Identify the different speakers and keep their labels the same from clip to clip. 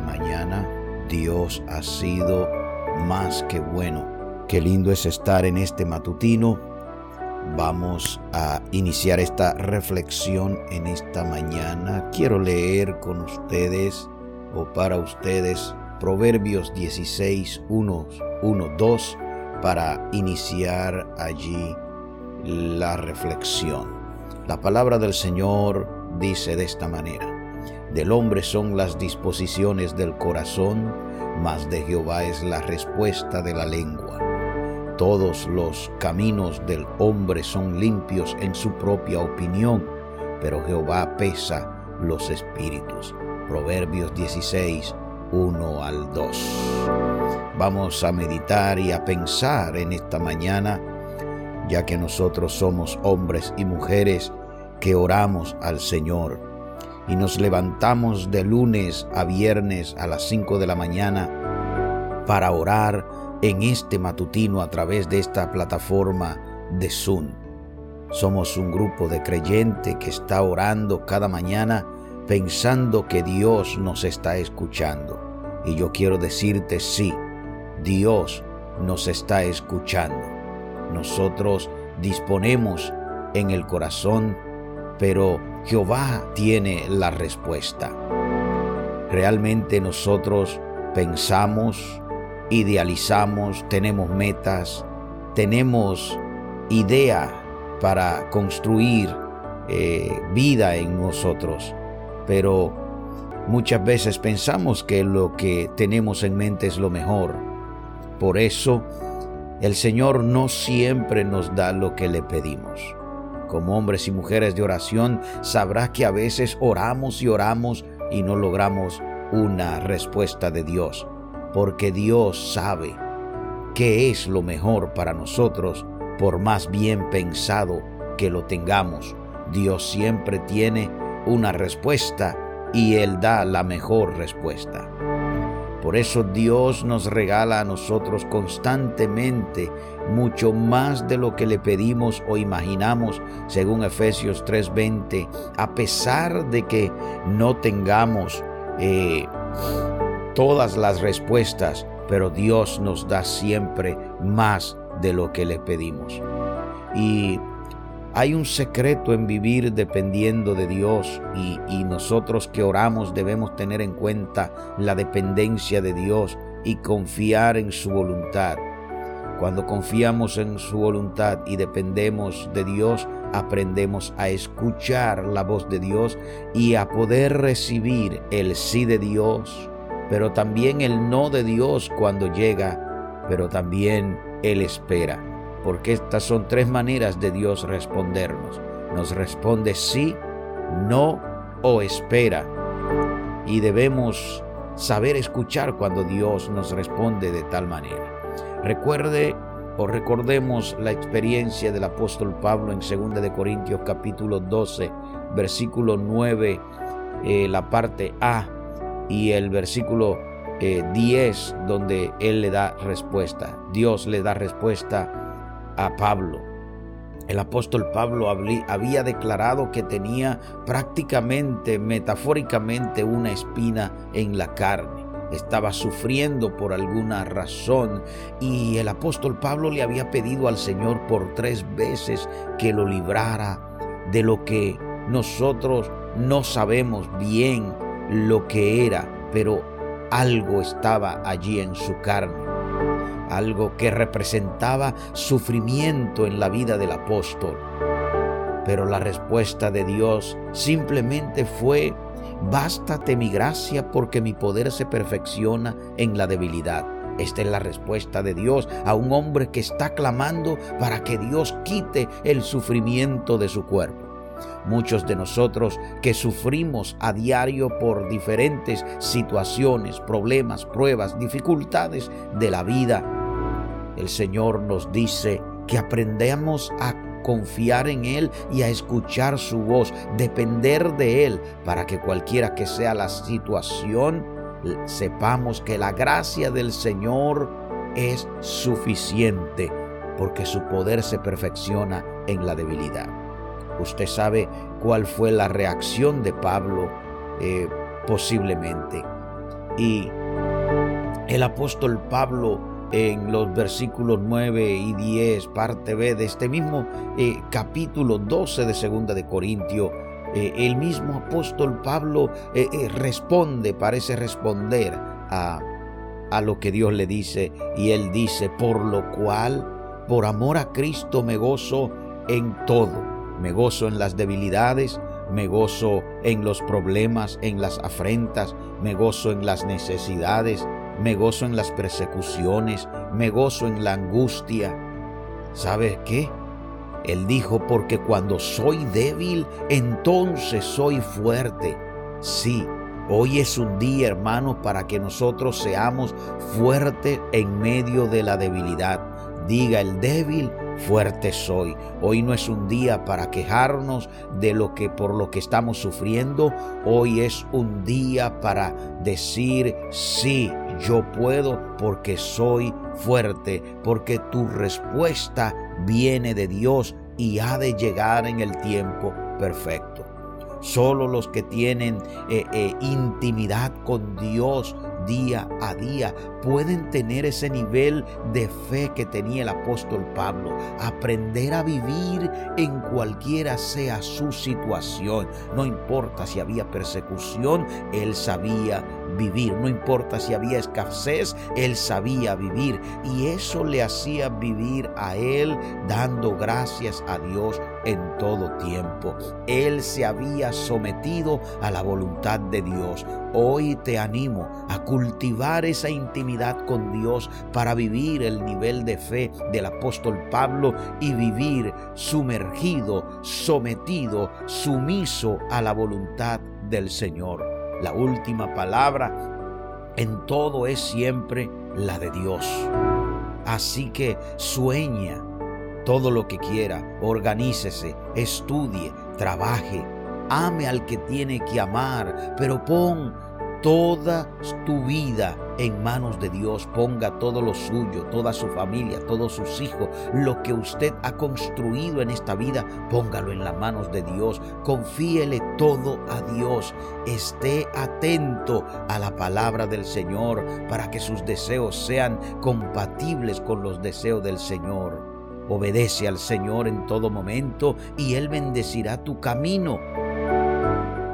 Speaker 1: mañana. Dios ha sido más que bueno. Qué lindo es estar en este matutino. Vamos a iniciar esta reflexión en esta mañana. Quiero leer con ustedes o para ustedes Proverbios 16, 1, 1 2 para iniciar allí la reflexión. La palabra del Señor dice de esta manera, del hombre son las disposiciones del corazón, mas de Jehová es la respuesta de la lengua. Todos los caminos del hombre son limpios en su propia opinión, pero Jehová pesa los espíritus. Proverbios 16, 1 al 2. Vamos a meditar y a pensar en esta mañana, ya que nosotros somos hombres y mujeres que oramos al Señor y nos levantamos de lunes a viernes a las 5 de la mañana para orar en este matutino a través de esta plataforma de Zoom. Somos un grupo de creyentes que está orando cada mañana pensando que Dios nos está escuchando. Y yo quiero decirte sí, Dios nos está escuchando. Nosotros disponemos en el corazón, pero Jehová tiene la respuesta. Realmente nosotros pensamos, idealizamos, tenemos metas, tenemos idea para construir eh, vida en nosotros, pero muchas veces pensamos que lo que tenemos en mente es lo mejor por eso, el Señor no siempre nos da lo que le pedimos. Como hombres y mujeres de oración, sabrá que a veces oramos y oramos y no logramos una respuesta de Dios, porque Dios sabe qué es lo mejor para nosotros, por más bien pensado que lo tengamos. Dios siempre tiene una respuesta y Él da la mejor respuesta. Por eso Dios nos regala a nosotros constantemente mucho más de lo que le pedimos o imaginamos, según Efesios 3:20, a pesar de que no tengamos eh, todas las respuestas, pero Dios nos da siempre más de lo que le pedimos. Y hay un secreto en vivir dependiendo de Dios y, nosotros que oramos debemos tener en cuenta la dependencia de Dios y confiar en su voluntad. Cuando confiamos en su voluntad y dependemos de Dios, aprendemos a escuchar la voz de Dios y a poder recibir el sí de Dios, pero también el no de Dios cuando llega, pero también Él espera porque estas son tres maneras de Dios respondernos. Nos responde sí, no o espera. Y debemos saber escuchar cuando Dios nos responde de tal manera. Recuerde o recordemos la experiencia del apóstol Pablo en 2 de Corintios capítulo 12, versículo 9, eh, la parte A y el versículo 10 eh, donde él le da respuesta. Dios le da respuesta a Pablo. El apóstol Pablo había declarado que tenía prácticamente, metafóricamente, una espina en la carne. Estaba sufriendo por alguna razón y el apóstol Pablo le había pedido al Señor por tres veces que lo librara de lo que nosotros no sabemos bien lo que era, pero algo estaba allí en su carne algo que representaba sufrimiento en la vida del apóstol. Pero la respuesta de Dios simplemente fue, bástate mi gracia porque mi poder se perfecciona en la debilidad. Esta es la respuesta de Dios a un hombre que está clamando para que Dios quite el sufrimiento de su cuerpo. Muchos de nosotros que sufrimos a diario por diferentes situaciones, problemas, pruebas, dificultades de la vida, el Señor nos dice que aprendamos a confiar en Él y a escuchar su voz, depender de Él, para que cualquiera que sea la situación, sepamos que la gracia del Señor es suficiente, porque su poder se perfecciona en la debilidad. Usted sabe cuál fue la reacción de Pablo, eh, posiblemente. Y el apóstol Pablo en los versículos 9 y 10, parte B de este mismo eh, capítulo 12 de Segunda de Corintio, eh, el mismo apóstol Pablo eh, responde, parece responder a, a lo que Dios le dice, y él dice, por lo cual, por amor a Cristo me gozo en todo, me gozo en las debilidades, me gozo en los problemas, en las afrentas, me gozo en las necesidades, me gozo en las persecuciones, me gozo en la angustia. ¿Sabes qué? Él dijo, porque cuando soy débil, entonces soy fuerte. Sí, hoy es un día, hermano, para que nosotros seamos fuertes en medio de la debilidad. Diga el débil, fuerte soy. Hoy no es un día para quejarnos de lo que por lo que estamos sufriendo. Hoy es un día para decir sí, yo puedo porque soy fuerte, porque tu respuesta viene de Dios y ha de llegar en el tiempo perfecto. Solo los que tienen eh, eh, intimidad con Dios día a día pueden tener ese nivel de fe que tenía el apóstol Pablo, aprender a vivir en cualquiera sea su situación. No importa si había persecución, él sabía vivir. No importa si había escasez, él sabía vivir. Y eso le hacía vivir a él dando gracias a Dios en todo tiempo. Él se había sometido a la voluntad de Dios. Hoy te animo a cultivar esa intimidad con Dios para vivir el nivel de fe del apóstol Pablo y vivir sumergido, sometido, sumiso a la voluntad del Señor. La última palabra en todo es siempre la de Dios. Así que sueña todo lo que quiera, organícese, estudie, trabaje, ame al que tiene que amar, pero pon toda tu vida en manos de Dios. Ponga todo lo suyo, toda su familia, todos sus hijos, lo que usted ha construido en esta vida, póngalo en las manos de Dios. Confíele todo a Dios. Esté atento a la palabra del Señor para que sus deseos sean compatibles con los deseos del Señor. Obedece al Señor en todo momento y Él bendecirá tu camino.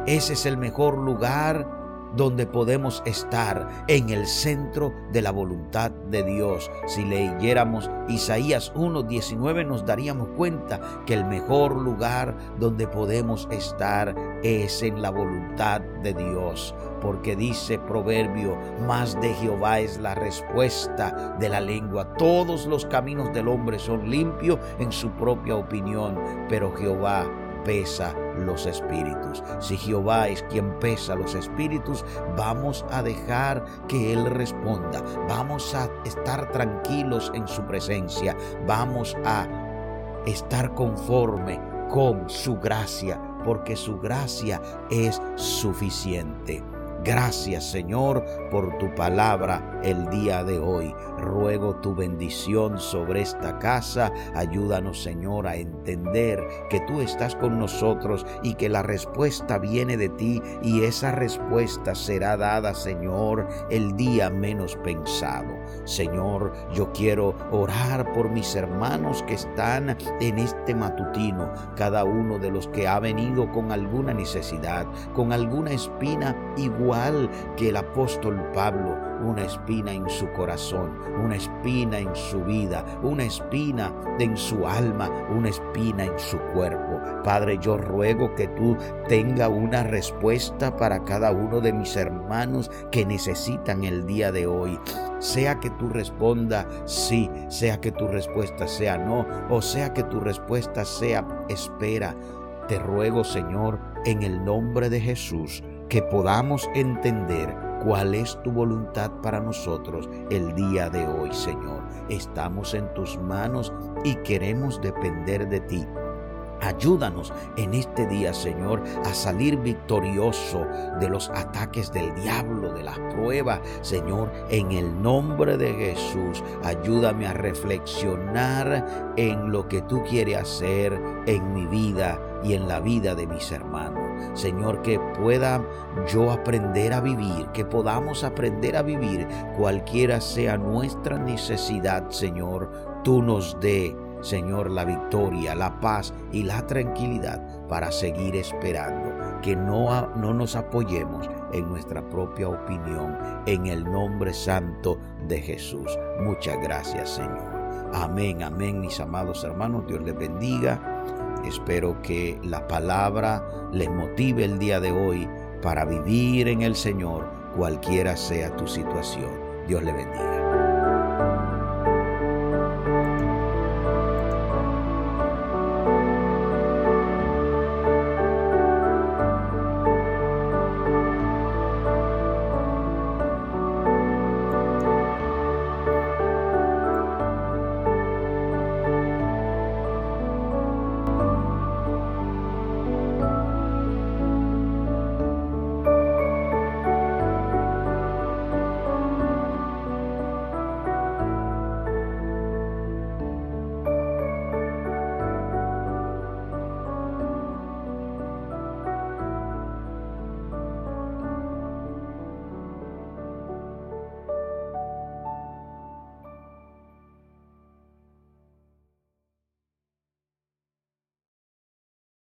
Speaker 1: Ese es el mejor lugar donde podemos estar en el centro de la voluntad de Dios. Si leyéramos Isaías 1.19 nos daríamos cuenta que el mejor lugar donde podemos estar es en la voluntad de Dios. Porque dice Proverbio, más de Jehová es la respuesta de la lengua. Todos los caminos del hombre son limpios en su propia opinión, pero Jehová pesa los espíritus. Si Jehová es quien pesa los espíritus, vamos a dejar que Él responda. Vamos a estar tranquilos en su presencia. Vamos a estar conforme con su gracia, porque su gracia es suficiente. Gracias Señor por tu palabra el día de hoy. Ruego tu bendición sobre esta casa. Ayúdanos Señor a entender que tú estás con nosotros y que la respuesta viene de ti y esa respuesta será dada Señor el día menos pensado. Señor, yo quiero orar por mis hermanos que están en este matutino, cada uno de los que ha venido con alguna necesidad, con alguna espina igual que el apóstol Pablo, una espina en su corazón, una espina en su vida, una espina en su alma, una espina en su cuerpo. Padre, yo ruego que tú tenga una respuesta para cada uno de mis hermanos que necesitan el día de hoy. Sea que tu responda sí, sea que tu respuesta sea no, o sea que tu respuesta sea espera. Te ruego, Señor, en el nombre de Jesús, que podamos entender cuál es tu voluntad para nosotros el día de hoy, Señor. Estamos en tus manos y queremos depender de ti. Ayúdanos en este día, Señor, a salir victorioso de los ataques del diablo, de las pruebas. Señor, en el nombre de Jesús, ayúdame a reflexionar en lo que tú quieres hacer en mi vida y en la vida de mis hermanos. Señor, que pueda yo aprender a vivir, que podamos aprender a vivir cualquiera sea nuestra necesidad, Señor, tú nos dé Señor, la victoria, la paz y la tranquilidad para seguir esperando. Que no, no nos apoyemos en nuestra propia opinión, en el nombre santo de Jesús. Muchas gracias, Señor. Amén, amén, mis amados hermanos. Dios les bendiga. Espero que la palabra les motive el día de hoy para vivir en el Señor, cualquiera sea tu situación. Dios le bendiga.